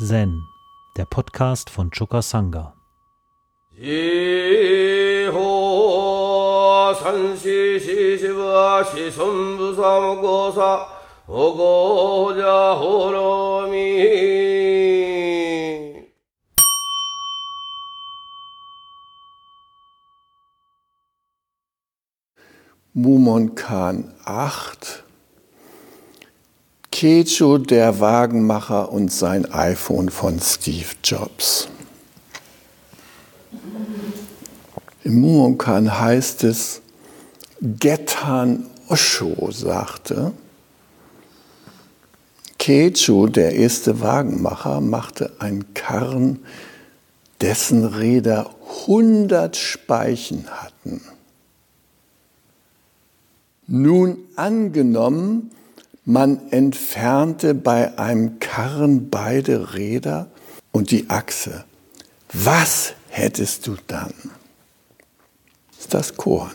Zen, der Podcast von Choka Sangha. Mumon Khan 8 Kecho, der Wagenmacher und sein iPhone von Steve Jobs. Im Mumonkan heißt es, Getan Osho sagte, Kecho, der erste Wagenmacher, machte einen Karren, dessen Räder 100 Speichen hatten. Nun angenommen, man entfernte bei einem Karren beide Räder und die Achse. Was hättest du dann? Das ist das Korn.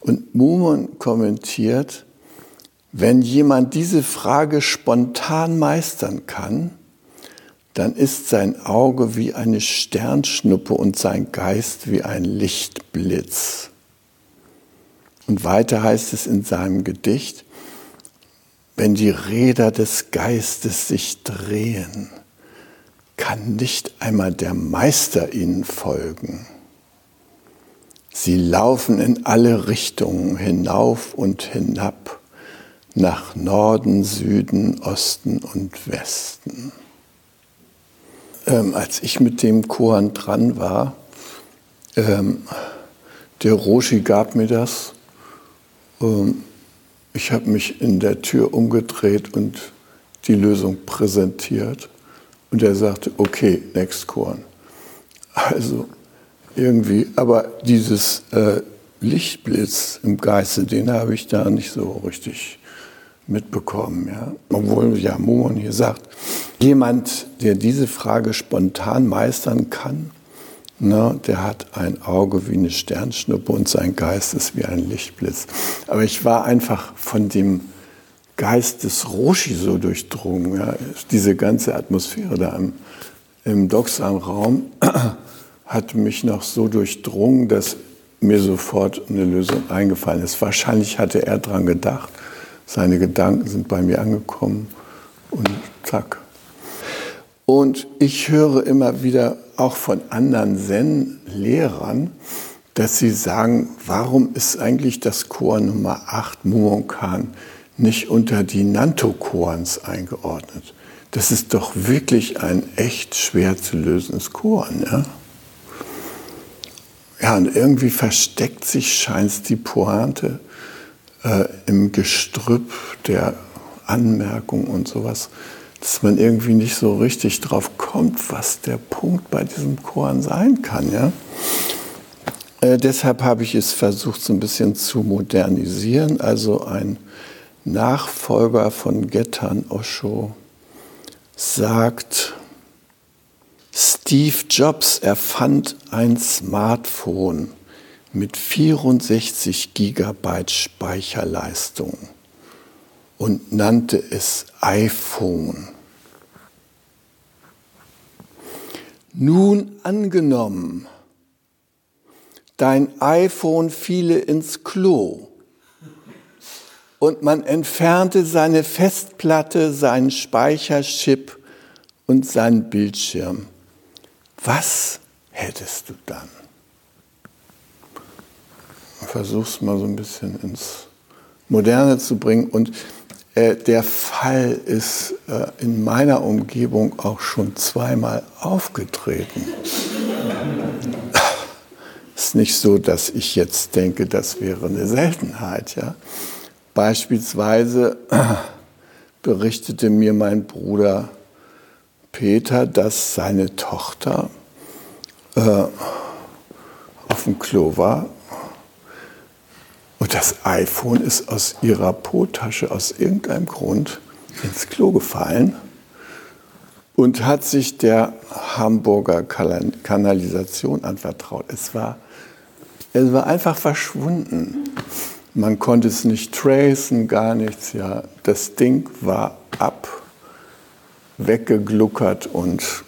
Und Mumon kommentiert, wenn jemand diese Frage spontan meistern kann, dann ist sein Auge wie eine Sternschnuppe und sein Geist wie ein Lichtblitz. Und weiter heißt es in seinem Gedicht, wenn die Räder des Geistes sich drehen, kann nicht einmal der Meister ihnen folgen. Sie laufen in alle Richtungen hinauf und hinab, nach Norden, Süden, Osten und Westen. Ähm, als ich mit dem Koran dran war, ähm, der Roshi gab mir das. Ähm, ich habe mich in der Tür umgedreht und die Lösung präsentiert. Und er sagte, okay, next Korn. Also irgendwie, aber dieses äh, Lichtblitz im Geiste, den habe ich da nicht so richtig mitbekommen. Ja? Obwohl ja Momon hier sagt, jemand, der diese Frage spontan meistern kann, Ne, der hat ein Auge wie eine Sternschnuppe und sein Geist ist wie ein Lichtblitz. Aber ich war einfach von dem Geist des Roshi so durchdrungen. Ja. Diese ganze Atmosphäre da im, im Doxam-Raum hat mich noch so durchdrungen, dass mir sofort eine Lösung eingefallen ist. Wahrscheinlich hatte er daran gedacht. Seine Gedanken sind bei mir angekommen und zack. Und ich höre immer wieder auch von anderen Zen-Lehrern, dass sie sagen, warum ist eigentlich das Chor Nummer 8 Muonkan nicht unter die Nanto-Chorns eingeordnet? Das ist doch wirklich ein echt schwer zu lösendes Chorn. Ja? ja, und irgendwie versteckt sich, scheint die Pointe äh, im Gestrüpp der Anmerkung und sowas dass man irgendwie nicht so richtig drauf kommt, was der Punkt bei diesem Korn sein kann. Ja? Äh, deshalb habe ich es versucht, so ein bisschen zu modernisieren. Also ein Nachfolger von Getan Osho sagt, Steve Jobs erfand ein Smartphone mit 64 Gigabyte Speicherleistung und nannte es iPhone. Nun angenommen, dein iPhone fiele ins Klo und man entfernte seine Festplatte, seinen Speicherchip und seinen Bildschirm. Was hättest du dann? Versuch's mal so ein bisschen ins Moderne zu bringen und äh, der Fall ist äh, in meiner Umgebung auch schon zweimal aufgetreten. Es ist nicht so, dass ich jetzt denke, das wäre eine Seltenheit. Ja? Beispielsweise berichtete mir mein Bruder Peter, dass seine Tochter äh, auf dem Klo war das iPhone ist aus ihrer Po-Tasche aus irgendeinem Grund ins Klo gefallen und hat sich der Hamburger Kanalisation anvertraut. Es war, es war einfach verschwunden. Man konnte es nicht tracen, gar nichts. Ja, das Ding war ab. weggegluckert und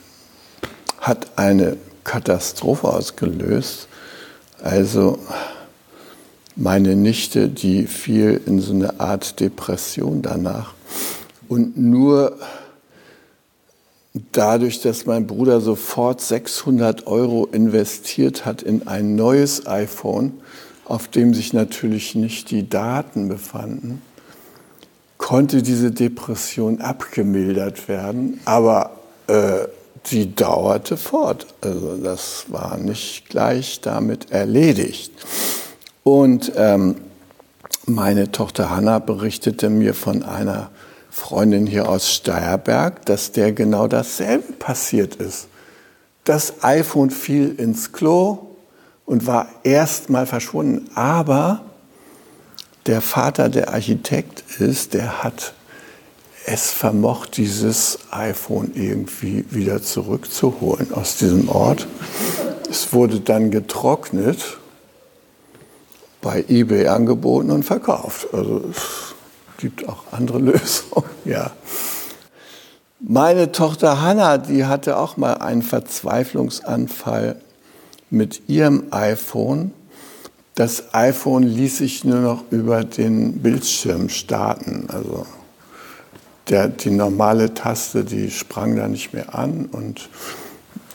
hat eine Katastrophe ausgelöst. Also meine Nichte, die fiel in so eine Art Depression danach. Und nur dadurch, dass mein Bruder sofort 600 Euro investiert hat in ein neues iPhone, auf dem sich natürlich nicht die Daten befanden, konnte diese Depression abgemildert werden, aber äh, sie dauerte fort. Also das war nicht gleich damit erledigt. Und ähm, meine Tochter Hanna berichtete mir von einer Freundin hier aus Steierberg, dass der genau dasselbe passiert ist. Das iPhone fiel ins Klo und war erst mal verschwunden, aber der Vater, der Architekt ist, der hat es vermocht, dieses iPhone irgendwie wieder zurückzuholen aus diesem Ort. Es wurde dann getrocknet bei eBay angeboten und verkauft. Also es gibt auch andere Lösungen. Ja. Meine Tochter Hanna, die hatte auch mal einen Verzweiflungsanfall mit ihrem iPhone. Das iPhone ließ sich nur noch über den Bildschirm starten. Also der, die normale Taste, die sprang da nicht mehr an und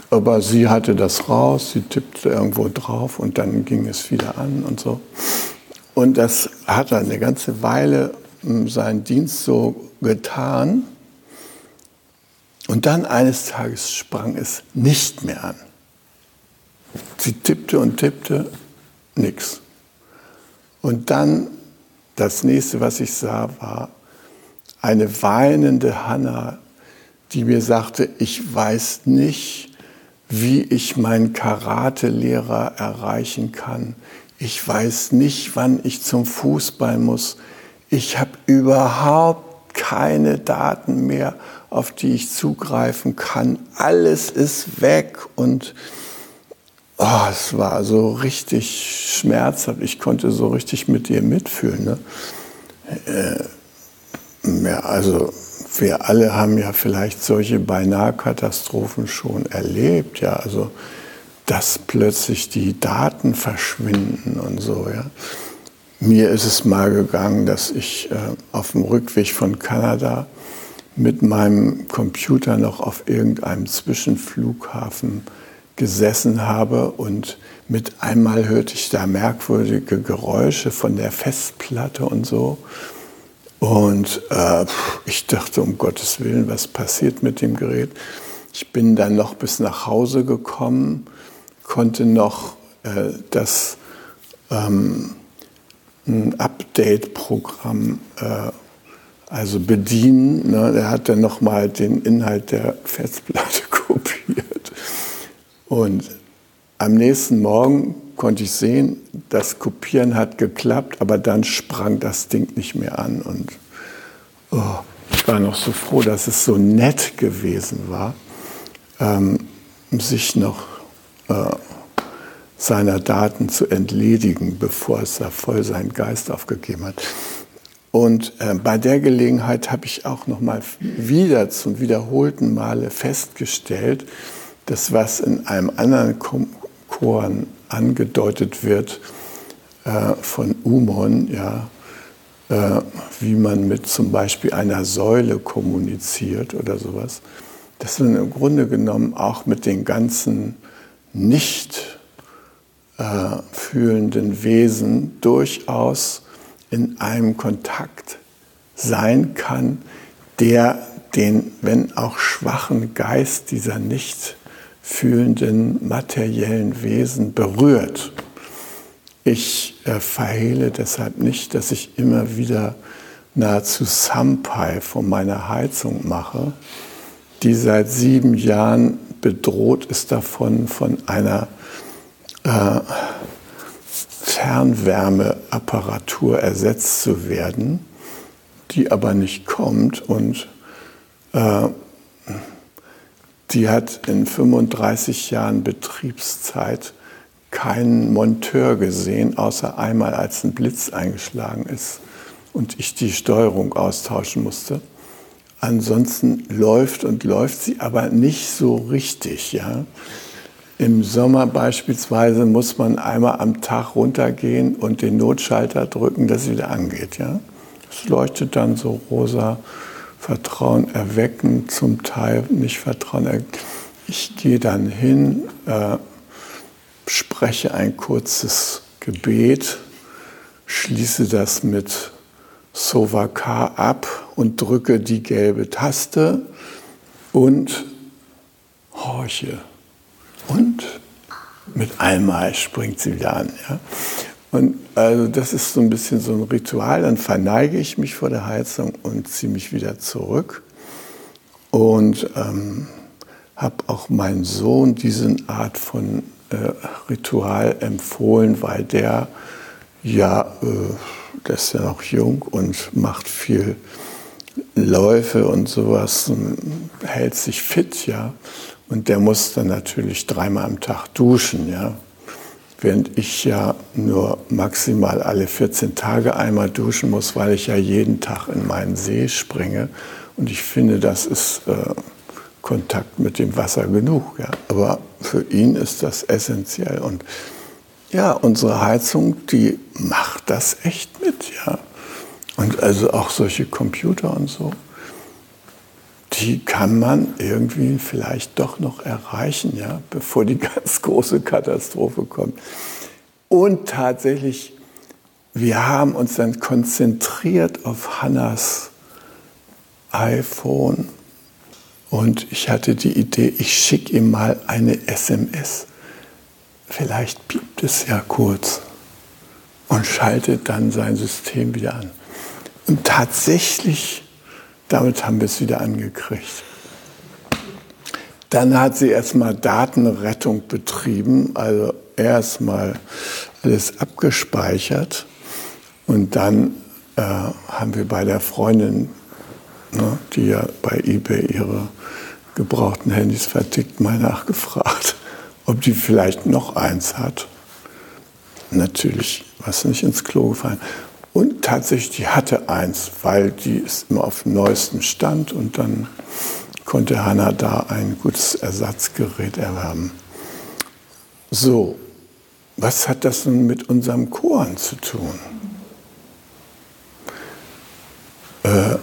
aber sie hatte das raus, sie tippte irgendwo drauf und dann ging es wieder an und so. Und das hat er eine ganze Weile hm, seinen Dienst so getan. Und dann eines Tages sprang es nicht mehr an. Sie tippte und tippte, nichts. Und dann das nächste, was ich sah, war eine weinende Hanna, die mir sagte, ich weiß nicht, wie ich meinen Karatelehrer erreichen kann. Ich weiß nicht, wann ich zum Fußball muss. Ich habe überhaupt keine Daten mehr, auf die ich zugreifen kann. Alles ist weg und oh, es war so richtig schmerzhaft. Ich konnte so richtig mit ihr mitfühlen. Ne? Äh, ja, also wir alle haben ja vielleicht solche Beinahe-Katastrophen schon erlebt, ja, also dass plötzlich die Daten verschwinden und so, ja. Mir ist es mal gegangen, dass ich äh, auf dem Rückweg von Kanada mit meinem Computer noch auf irgendeinem Zwischenflughafen gesessen habe und mit einmal hörte ich da merkwürdige Geräusche von der Festplatte und so. Und äh, ich dachte, um Gottes Willen, was passiert mit dem Gerät? Ich bin dann noch bis nach Hause gekommen, konnte noch äh, das ähm, Update-Programm äh, also bedienen. Ne? Der hat dann nochmal den Inhalt der Festplatte kopiert. Und am nächsten Morgen konnte ich sehen, das Kopieren hat geklappt, aber dann sprang das Ding nicht mehr an. Und oh, ich war noch so froh, dass es so nett gewesen war, ähm, sich noch äh, seiner Daten zu entledigen, bevor es da voll seinen Geist aufgegeben hat. Und äh, bei der Gelegenheit habe ich auch noch mal wieder zum wiederholten Male festgestellt, dass was in einem anderen Chor angedeutet wird äh, von Umon, ja, äh, wie man mit zum Beispiel einer Säule kommuniziert oder sowas, dass man im Grunde genommen auch mit den ganzen nicht äh, fühlenden Wesen durchaus in einem Kontakt sein kann, der den, wenn auch schwachen Geist dieser nicht fühlenden materiellen Wesen berührt. Ich äh, verhehle deshalb nicht, dass ich immer wieder nahezu Sampai von meiner Heizung mache, die seit sieben Jahren bedroht ist davon, von einer äh, Fernwärmeapparatur ersetzt zu werden, die aber nicht kommt und äh, die hat in 35 Jahren Betriebszeit keinen Monteur gesehen, außer einmal, als ein Blitz eingeschlagen ist und ich die Steuerung austauschen musste. Ansonsten läuft und läuft sie aber nicht so richtig. Ja? Im Sommer beispielsweise muss man einmal am Tag runtergehen und den Notschalter drücken, dass sie wieder angeht. Ja? Es leuchtet dann so rosa, Vertrauen erwecken, zum Teil nicht Vertrauen erwecken. Ich gehe dann hin, äh, spreche ein kurzes Gebet, schließe das mit Sovaka ab und drücke die gelbe Taste und horche. Und mit einmal springt sie wieder an. Ja? Und also das ist so ein bisschen so ein Ritual. Dann verneige ich mich vor der Heizung und ziehe mich wieder zurück. Und ähm, habe auch meinen Sohn diesen Art von äh, Ritual empfohlen, weil der ja, äh, der ist ja noch jung und macht viel Läufe und sowas und hält sich fit, ja. Und der muss dann natürlich dreimal am Tag duschen, ja. Während ich ja nur maximal alle 14 Tage einmal duschen muss, weil ich ja jeden Tag in meinen See springe. Und ich finde, das ist äh, Kontakt mit dem Wasser genug. Ja. Aber für ihn ist das essentiell. Und ja, unsere Heizung, die macht das echt mit. Ja. Und also auch solche Computer und so die kann man irgendwie vielleicht doch noch erreichen, ja, bevor die ganz große Katastrophe kommt. Und tatsächlich, wir haben uns dann konzentriert auf Hannas iPhone und ich hatte die Idee, ich schicke ihm mal eine SMS. Vielleicht piept es ja kurz und schaltet dann sein System wieder an. Und tatsächlich damit haben wir es wieder angekriegt. Dann hat sie erstmal Datenrettung betrieben, also erstmal alles abgespeichert und dann äh, haben wir bei der Freundin, ne, die ja bei eBay ihre gebrauchten Handys vertickt, mal nachgefragt, ob die vielleicht noch eins hat. Natürlich war es nicht ins Klo gefallen. Und tatsächlich, die hatte eins, weil die ist immer auf dem neuesten Stand und dann konnte Hanna da ein gutes Ersatzgerät erwerben. So, was hat das nun mit unserem Koran zu tun? Äh,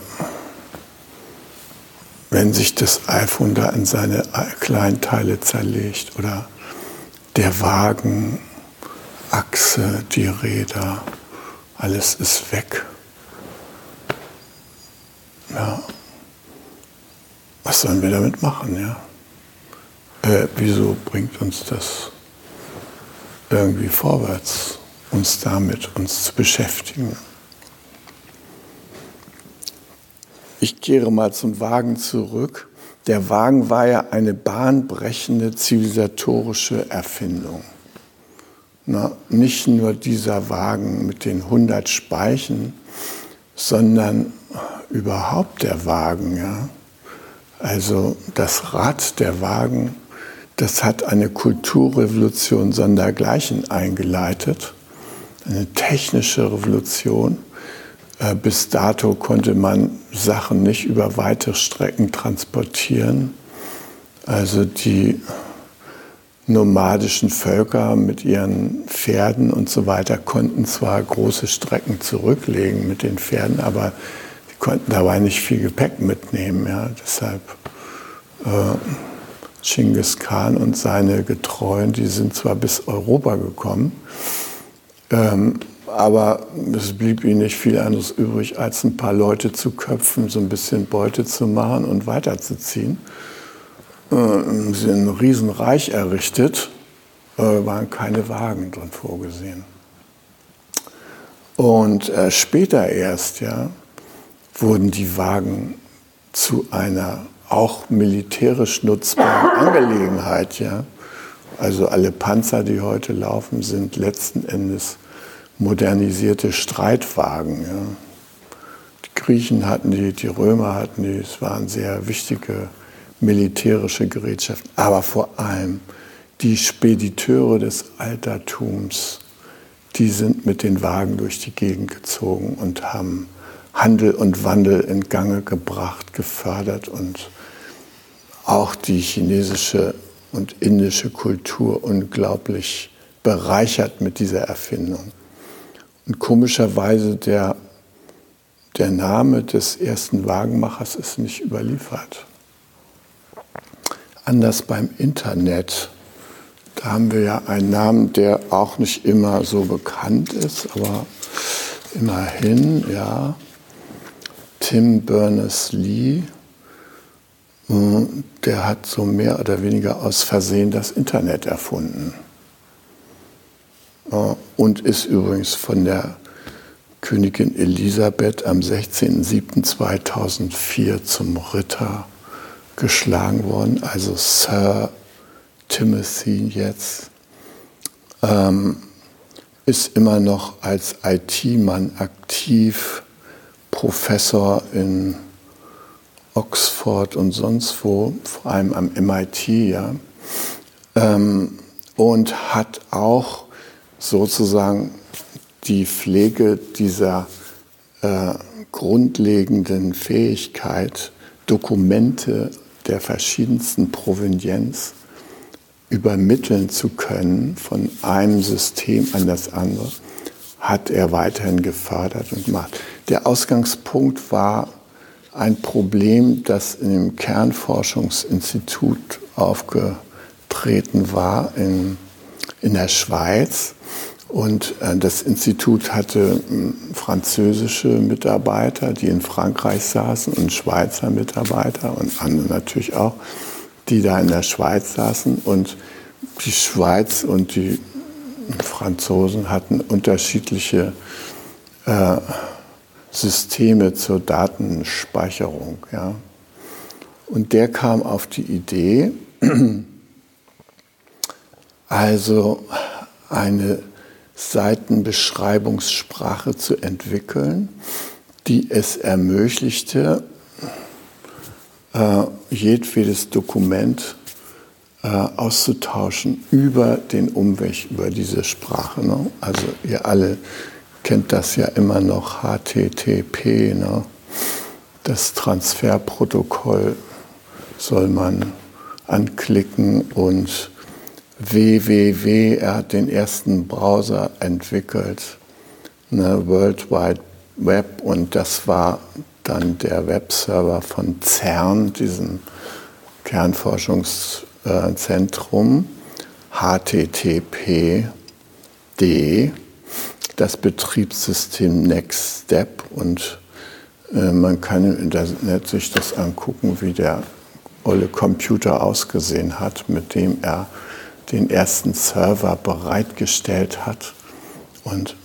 wenn sich das iPhone da in seine Kleinteile zerlegt oder der Wagen, Achse, die Räder, alles ist weg. Ja. Was sollen wir damit machen, ja? Äh, wieso bringt uns das irgendwie vorwärts, uns damit uns zu beschäftigen? Ich kehre mal zum Wagen zurück. Der Wagen war ja eine bahnbrechende zivilisatorische Erfindung. Na, nicht nur dieser Wagen mit den 100 Speichen, sondern überhaupt der Wagen. Ja? Also das Rad der Wagen, das hat eine Kulturrevolution sondergleichen eingeleitet, eine technische Revolution. Äh, bis dato konnte man Sachen nicht über weite Strecken transportieren. Also die nomadischen Völker mit ihren Pferden und so weiter konnten zwar große Strecken zurücklegen mit den Pferden, aber sie konnten dabei nicht viel Gepäck mitnehmen. Ja. Deshalb äh, Genghis Khan und seine Getreuen, die sind zwar bis Europa gekommen, ähm, aber es blieb ihnen nicht viel anderes übrig, als ein paar Leute zu köpfen, so ein bisschen Beute zu machen und weiterzuziehen. Äh, ein Riesenreich errichtet, äh, waren keine Wagen drin vorgesehen. Und äh, später erst ja, wurden die Wagen zu einer auch militärisch nutzbaren Angelegenheit. Ja. Also alle Panzer, die heute laufen, sind letzten Endes modernisierte Streitwagen. Ja. Die Griechen hatten die, die Römer hatten die, es waren sehr wichtige militärische Gerätschaften, aber vor allem die Spediteure des Altertums, die sind mit den Wagen durch die Gegend gezogen und haben Handel und Wandel in Gange gebracht, gefördert und auch die chinesische und indische Kultur unglaublich bereichert mit dieser Erfindung. Und komischerweise der, der Name des ersten Wagenmachers ist nicht überliefert. Anders beim Internet. Da haben wir ja einen Namen, der auch nicht immer so bekannt ist, aber immerhin, ja. Tim Berners-Lee, hm, der hat so mehr oder weniger aus Versehen das Internet erfunden. Und ist übrigens von der Königin Elisabeth am 16.07.2004 zum Ritter geschlagen worden, also Sir Timothy jetzt. Ähm, ist immer noch als IT-Mann aktiv, Professor in Oxford und sonst wo, vor allem am MIT, ja, ähm, und hat auch sozusagen die Pflege dieser äh, grundlegenden Fähigkeit, Dokumente der verschiedensten Provenienz übermitteln zu können von einem System an das andere, hat er weiterhin gefördert und gemacht. Der Ausgangspunkt war ein Problem, das in dem Kernforschungsinstitut aufgetreten war in, in der Schweiz. Und äh, das Institut hatte hm, französische Mitarbeiter, die in Frankreich saßen, und Schweizer Mitarbeiter und andere natürlich auch die da in der Schweiz saßen. Und die Schweiz und die Franzosen hatten unterschiedliche äh, Systeme zur Datenspeicherung. Ja. Und der kam auf die Idee, also eine Seitenbeschreibungssprache zu entwickeln, die es ermöglichte, äh, jedwedes Dokument äh, auszutauschen über den Umweg, über diese Sprache. Ne? Also ihr alle kennt das ja immer noch, HTTP. Ne? Das Transferprotokoll soll man anklicken und www, er hat den ersten Browser entwickelt, ne, World Wide Web, und das war dann der Webserver von CERN, diesem Kernforschungszentrum, HTTPD, das Betriebssystem Next Step und äh, man kann im Internet sich das angucken, wie der olle Computer ausgesehen hat, mit dem er den ersten Server bereitgestellt hat und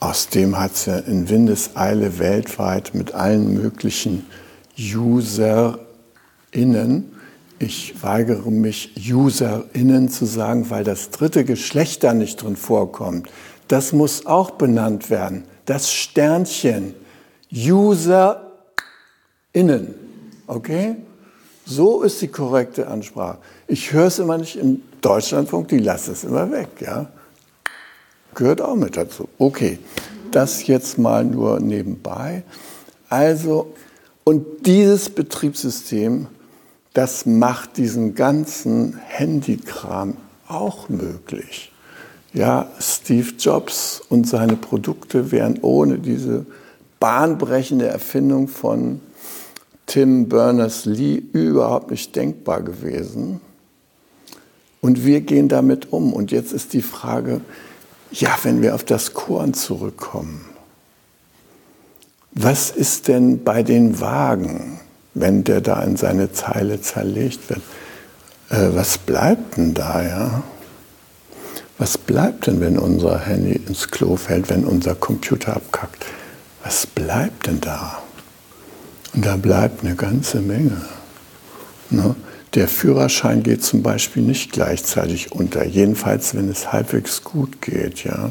aus dem hat sie in Windeseile weltweit mit allen möglichen UserInnen, ich weigere mich, UserInnen zu sagen, weil das dritte Geschlecht da nicht drin vorkommt. Das muss auch benannt werden. Das Sternchen. UserInnen. Okay? So ist die korrekte Ansprache. Ich höre es immer nicht im Deutschlandfunk, die lassen es immer weg. Ja? gehört auch mit dazu. Okay, das jetzt mal nur nebenbei. Also, und dieses Betriebssystem, das macht diesen ganzen Handykram auch möglich. Ja, Steve Jobs und seine Produkte wären ohne diese bahnbrechende Erfindung von Tim Berners-Lee überhaupt nicht denkbar gewesen. Und wir gehen damit um. Und jetzt ist die Frage, ja, wenn wir auf das Korn zurückkommen, was ist denn bei den Wagen, wenn der da in seine Zeile zerlegt wird? Äh, was bleibt denn da, ja? Was bleibt denn, wenn unser Handy ins Klo fällt, wenn unser Computer abkackt? Was bleibt denn da? Und da bleibt eine ganze Menge. Ne? Der Führerschein geht zum Beispiel nicht gleichzeitig unter, jedenfalls wenn es halbwegs gut geht, ja.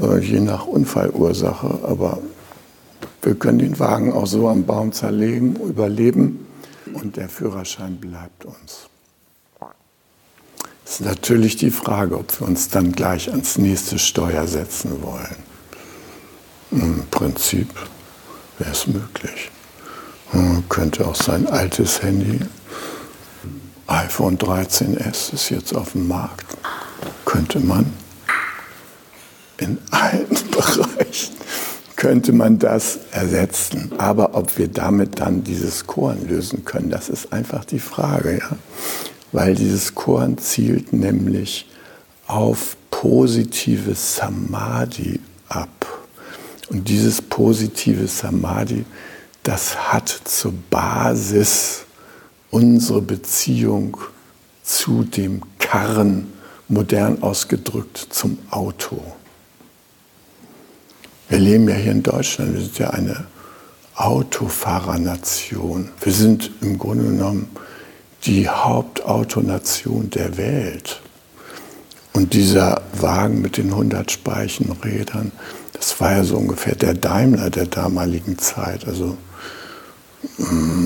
Äh, je nach Unfallursache. Aber wir können den Wagen auch so am Baum zerlegen, überleben und der Führerschein bleibt uns. Es ist natürlich die Frage, ob wir uns dann gleich ans nächste Steuer setzen wollen. Im Prinzip wäre es möglich. Man könnte auch sein altes Handy, iPhone 13s ist jetzt auf dem Markt, könnte man in allen Bereichen könnte man das ersetzen. Aber ob wir damit dann dieses Korn lösen können, das ist einfach die Frage. Ja? Weil dieses Korn zielt nämlich auf positives Samadhi ab. Und dieses positive Samadhi, das hat zur Basis unsere Beziehung zu dem Karren, modern ausgedrückt zum Auto. Wir leben ja hier in Deutschland, wir sind ja eine Autofahrernation. Wir sind im Grunde genommen die Hauptautonation der Welt. Und dieser Wagen mit den 100 Speichenrädern, das war ja so ungefähr der Daimler der damaligen Zeit. Also, mm,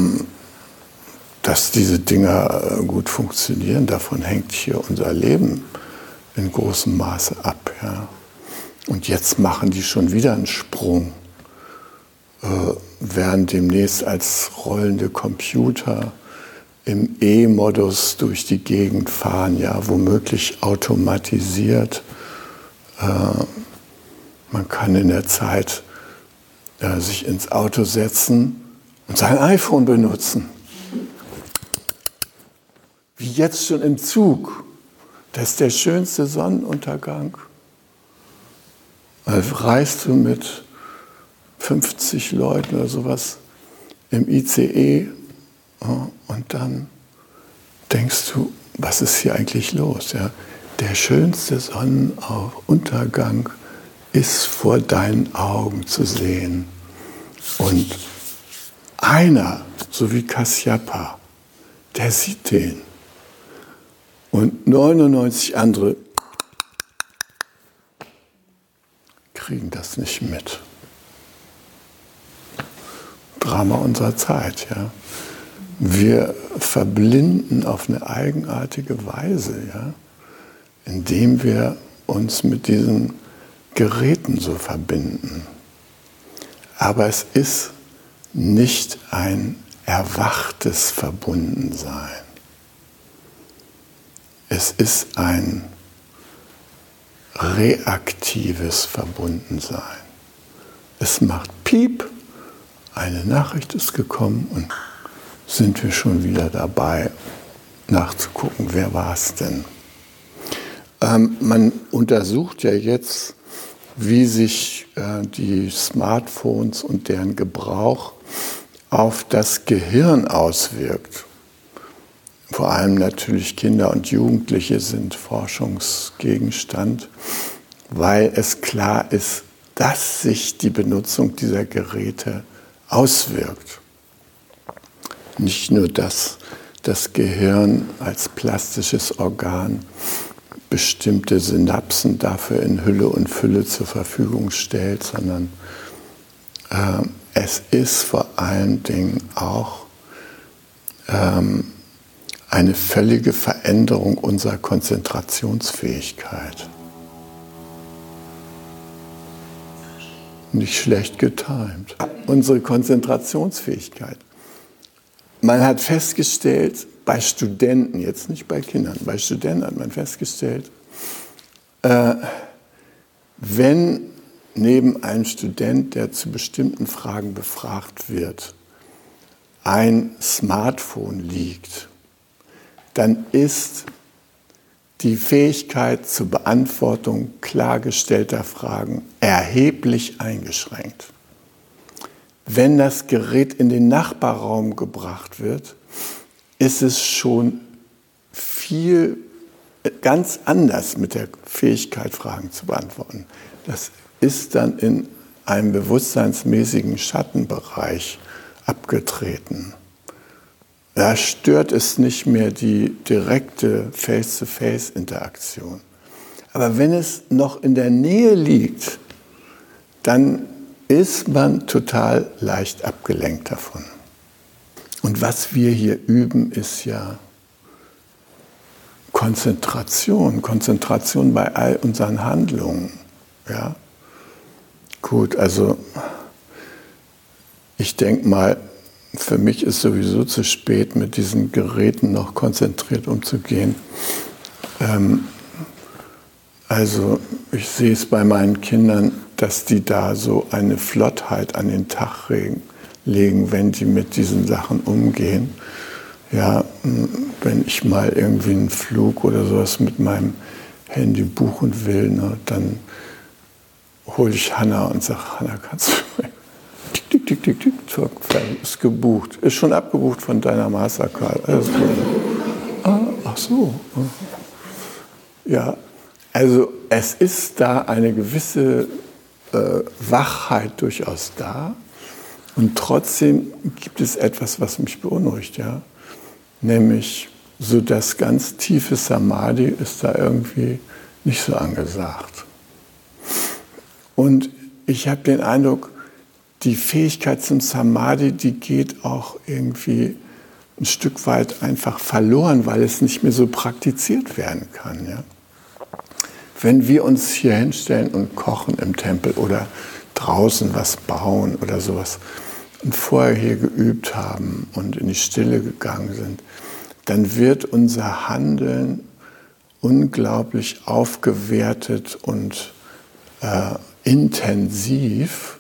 dass diese Dinger äh, gut funktionieren, davon hängt hier unser Leben in großem Maße ab. Ja. Und jetzt machen die schon wieder einen Sprung, äh, werden demnächst als rollende Computer im E-Modus durch die Gegend fahren, ja, womöglich automatisiert. Äh, man kann in der Zeit äh, sich ins Auto setzen und sein iPhone benutzen. Wie jetzt schon im Zug. Das ist der schönste Sonnenuntergang. Also reist du mit 50 Leuten oder sowas im ICE und dann denkst du, was ist hier eigentlich los? Ja? Der schönste Sonnenuntergang ist vor deinen Augen zu sehen. Und einer, so wie Kasyapa, der sieht den. Und 99 andere kriegen das nicht mit. Drama unserer Zeit, ja. Wir verblinden auf eine eigenartige Weise, ja, indem wir uns mit diesen Geräten so verbinden. Aber es ist nicht ein erwachtes Verbundensein. Es ist ein reaktives Verbundensein. Es macht Piep, eine Nachricht ist gekommen und sind wir schon wieder dabei, nachzugucken, wer war es denn. Ähm, man untersucht ja jetzt, wie sich äh, die Smartphones und deren Gebrauch auf das Gehirn auswirkt. Vor allem natürlich Kinder und Jugendliche sind Forschungsgegenstand, weil es klar ist, dass sich die Benutzung dieser Geräte auswirkt. Nicht nur, dass das Gehirn als plastisches Organ bestimmte Synapsen dafür in Hülle und Fülle zur Verfügung stellt, sondern äh, es ist vor allen Dingen auch ähm, eine völlige Veränderung unserer Konzentrationsfähigkeit. Nicht schlecht getimt. Unsere Konzentrationsfähigkeit. Man hat festgestellt, bei Studenten, jetzt nicht bei Kindern, bei Studenten hat man festgestellt, äh, wenn neben einem Student, der zu bestimmten Fragen befragt wird, ein Smartphone liegt, dann ist die Fähigkeit zur Beantwortung klargestellter Fragen erheblich eingeschränkt. Wenn das Gerät in den Nachbarraum gebracht wird, ist es schon viel ganz anders mit der Fähigkeit, Fragen zu beantworten. Das ist dann in einem bewusstseinsmäßigen Schattenbereich abgetreten. Da stört es nicht mehr die direkte Face-to-Face-Interaktion. Aber wenn es noch in der Nähe liegt, dann ist man total leicht abgelenkt davon. Und was wir hier üben, ist ja Konzentration, Konzentration bei all unseren Handlungen. Ja? Gut, also ich denke mal, für mich ist sowieso zu spät, mit diesen Geräten noch konzentriert umzugehen. Ähm, also ich sehe es bei meinen Kindern, dass die da so eine Flottheit an den Tag legen, wenn die mit diesen Sachen umgehen. Ja, wenn ich mal irgendwie einen Flug oder sowas mit meinem Handy buchen will, ne, dann hole ich Hanna und sage, Hanna, kannst du tick, tick, tick, tick, ist gebucht. Ist schon abgebucht von deiner Mastercard. Gut. Ah, ach so. Ja, also es ist da eine gewisse äh, Wachheit durchaus da. Und trotzdem gibt es etwas, was mich beunruhigt, ja. Nämlich so das ganz tiefe Samadhi ist da irgendwie nicht so angesagt. Und ich habe den Eindruck, die Fähigkeit zum Samadhi, die geht auch irgendwie ein Stück weit einfach verloren, weil es nicht mehr so praktiziert werden kann. Ja? Wenn wir uns hier hinstellen und kochen im Tempel oder draußen was bauen oder sowas und vorher hier geübt haben und in die Stille gegangen sind, dann wird unser Handeln unglaublich aufgewertet und äh, intensiv,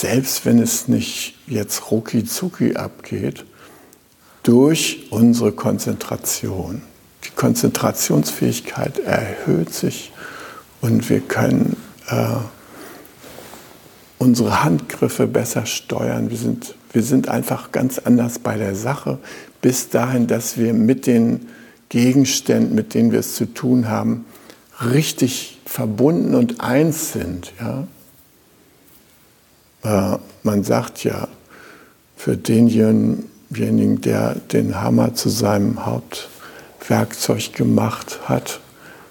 selbst wenn es nicht jetzt rucki zucki abgeht, durch unsere Konzentration. Die Konzentrationsfähigkeit erhöht sich und wir können äh, unsere Handgriffe besser steuern. Wir sind, wir sind einfach ganz anders bei der Sache, bis dahin, dass wir mit den Gegenständen, mit denen wir es zu tun haben, richtig verbunden und eins sind. Ja? Äh, man sagt ja, für denjenigen, der den Hammer zu seinem Hauptwerkzeug gemacht hat,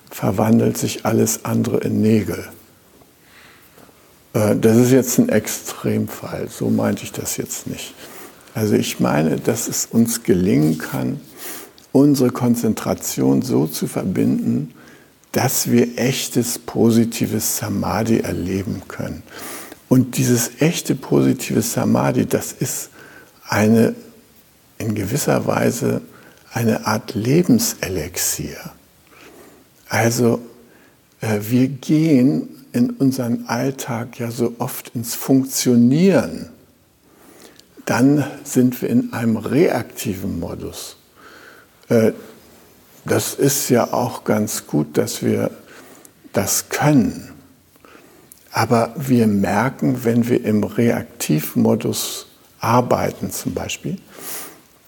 verwandelt sich alles andere in Nägel. Äh, das ist jetzt ein Extremfall, so meinte ich das jetzt nicht. Also ich meine, dass es uns gelingen kann, unsere Konzentration so zu verbinden, dass wir echtes positives Samadhi erleben können. Und dieses echte positive Samadhi, das ist eine in gewisser Weise eine Art Lebenselixier. Also äh, wir gehen in unseren Alltag ja so oft ins Funktionieren. Dann sind wir in einem reaktiven Modus. Äh, das ist ja auch ganz gut, dass wir das können. Aber wir merken, wenn wir im Reaktivmodus arbeiten zum Beispiel,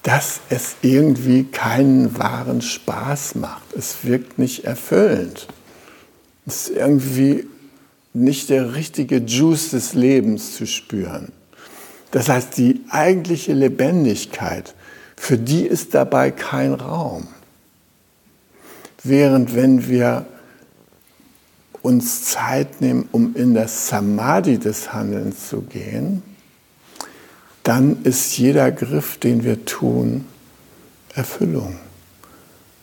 dass es irgendwie keinen wahren Spaß macht. Es wirkt nicht erfüllend. Es ist irgendwie nicht der richtige Juice des Lebens zu spüren. Das heißt, die eigentliche Lebendigkeit, für die ist dabei kein Raum. Während wenn wir uns Zeit nehmen, um in das Samadhi des Handelns zu gehen, dann ist jeder Griff, den wir tun, Erfüllung.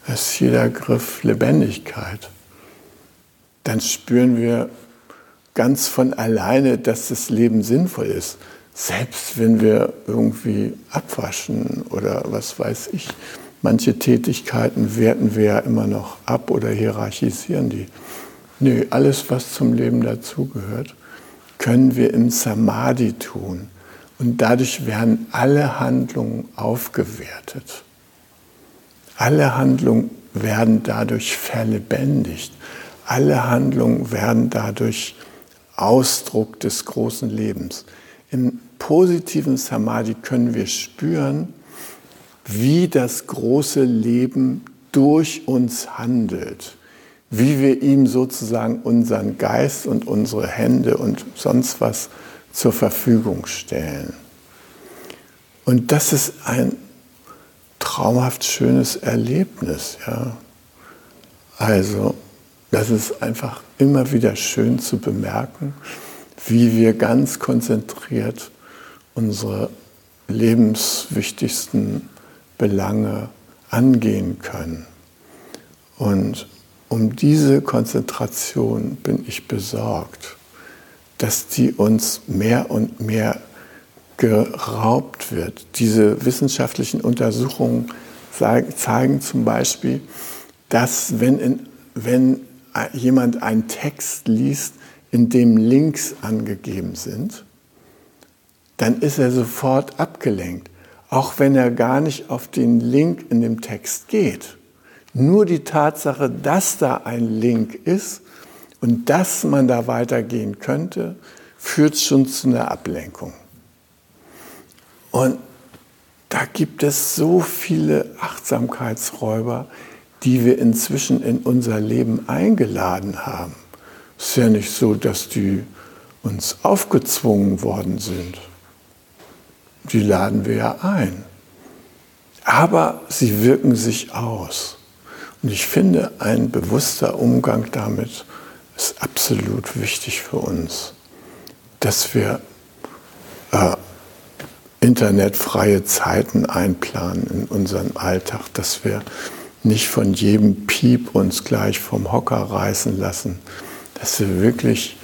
Ist jeder Griff Lebendigkeit. Dann spüren wir ganz von alleine, dass das Leben sinnvoll ist. Selbst wenn wir irgendwie abwaschen oder was weiß ich, manche Tätigkeiten werten wir ja immer noch ab oder hierarchisieren die. Nö, alles, was zum Leben dazugehört, können wir im Samadhi tun. Und dadurch werden alle Handlungen aufgewertet. Alle Handlungen werden dadurch verlebendigt. Alle Handlungen werden dadurch Ausdruck des großen Lebens. Im positiven Samadhi können wir spüren, wie das große Leben durch uns handelt, wie wir ihm sozusagen unseren Geist und unsere Hände und sonst was zur Verfügung stellen. Und das ist ein traumhaft schönes Erlebnis. Ja. Also, das ist einfach immer wieder schön zu bemerken, wie wir ganz konzentriert unsere lebenswichtigsten Belange angehen können. Und um diese Konzentration bin ich besorgt, dass die uns mehr und mehr geraubt wird. Diese wissenschaftlichen Untersuchungen zeigen zum Beispiel, dass wenn, in, wenn jemand einen Text liest, in dem Links angegeben sind, dann ist er sofort abgelenkt, auch wenn er gar nicht auf den Link in dem Text geht. Nur die Tatsache, dass da ein Link ist und dass man da weitergehen könnte, führt schon zu einer Ablenkung. Und da gibt es so viele Achtsamkeitsräuber, die wir inzwischen in unser Leben eingeladen haben. Es ist ja nicht so, dass die uns aufgezwungen worden sind. Die laden wir ja ein. Aber sie wirken sich aus. Und ich finde, ein bewusster Umgang damit ist absolut wichtig für uns, dass wir äh, internetfreie Zeiten einplanen in unseren Alltag, dass wir nicht von jedem Piep uns gleich vom Hocker reißen lassen, dass wir wirklich,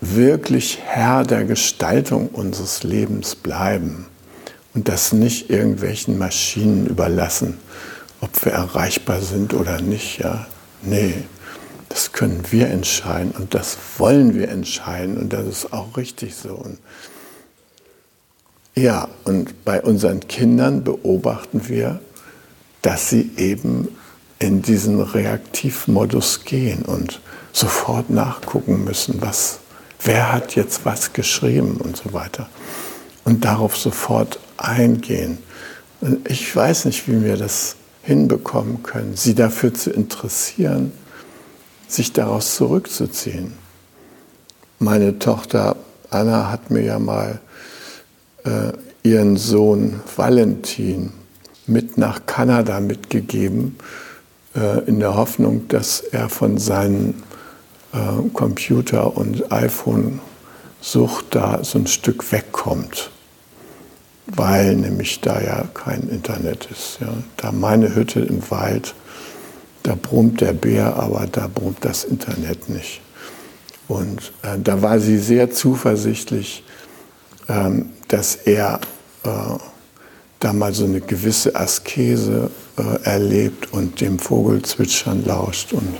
wirklich Herr der Gestaltung unseres Lebens bleiben und das nicht irgendwelchen Maschinen überlassen, ob wir erreichbar sind oder nicht. Ja, nee, das können wir entscheiden und das wollen wir entscheiden und das ist auch richtig so. Und ja, und bei unseren Kindern beobachten wir, dass sie eben in diesen Reaktivmodus gehen und sofort nachgucken müssen, was, wer hat jetzt was geschrieben und so weiter. Und darauf sofort eingehen. Und ich weiß nicht, wie wir das hinbekommen können, sie dafür zu interessieren, sich daraus zurückzuziehen. Meine Tochter Anna hat mir ja mal äh, ihren Sohn Valentin mit nach Kanada mitgegeben, äh, in der Hoffnung, dass er von seinen äh, Computer- und iPhone-Sucht da so ein Stück wegkommt, weil nämlich da ja kein Internet ist. Ja. Da meine Hütte im Wald, da brummt der Bär, aber da brummt das Internet nicht. Und äh, da war sie sehr zuversichtlich, ähm, dass er äh, da mal so eine gewisse Askese äh, erlebt und dem Vogelzwitschern lauscht und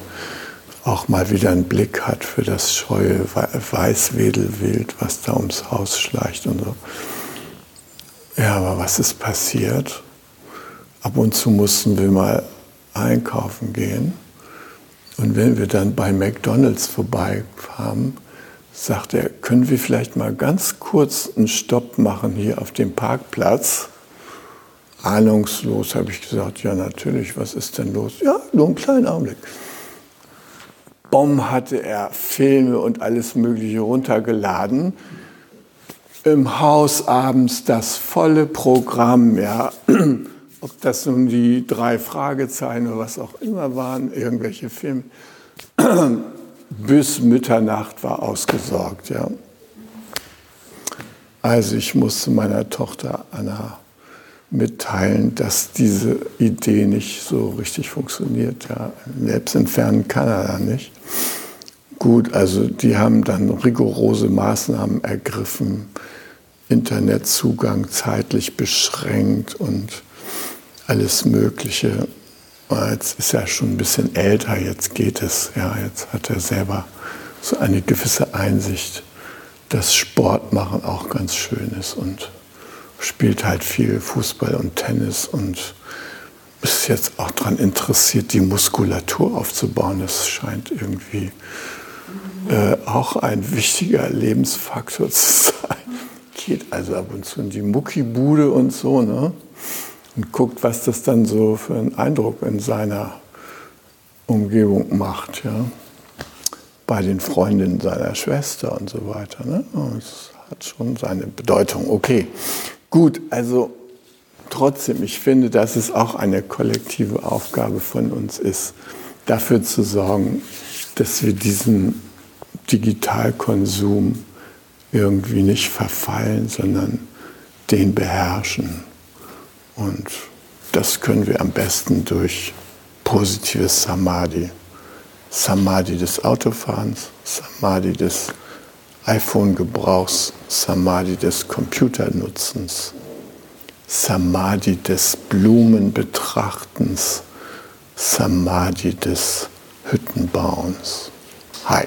auch mal wieder einen Blick hat für das scheue Weißwedelwild, was da ums Haus schleicht und so. Ja, aber was ist passiert? Ab und zu mussten wir mal einkaufen gehen. Und wenn wir dann bei McDonald's vorbeikamen, sagt er, können wir vielleicht mal ganz kurz einen Stopp machen hier auf dem Parkplatz? Ahnungslos habe ich gesagt, ja natürlich, was ist denn los? Ja, nur einen kleinen Augenblick. Bom hatte er Filme und alles Mögliche runtergeladen. Im Haus abends das volle Programm, ja. Ob das nun die drei Fragezeichen oder was auch immer waren, irgendwelche Filme. Bis Mitternacht war ausgesorgt, ja. Also ich musste meiner Tochter Anna mitteilen, dass diese Idee nicht so richtig funktioniert. Ja. Selbst in fernen Kanada nicht. Gut, also die haben dann rigorose Maßnahmen ergriffen, Internetzugang zeitlich beschränkt und alles Mögliche. Jetzt ist er schon ein bisschen älter, jetzt geht es. Ja, jetzt hat er selber so eine gewisse Einsicht, dass Sport machen auch ganz schön ist und spielt halt viel Fußball und Tennis und ist jetzt auch daran interessiert, die Muskulatur aufzubauen. Das scheint irgendwie äh, auch ein wichtiger Lebensfaktor zu sein. Geht also ab und zu in die Muckibude und so, ne? Und guckt, was das dann so für einen Eindruck in seiner Umgebung macht, ja? Bei den Freundinnen seiner Schwester und so weiter. Ne? Das hat schon seine Bedeutung. Okay, Gut, also trotzdem, ich finde, dass es auch eine kollektive Aufgabe von uns ist, dafür zu sorgen, dass wir diesen Digitalkonsum irgendwie nicht verfallen, sondern den beherrschen. Und das können wir am besten durch positives Samadhi. Samadhi des Autofahrens, Samadhi des iPhone-Gebrauchs, Samadhi des Computernutzens, Samadhi des Blumenbetrachtens, Samadhi des Hüttenbauens. Hi.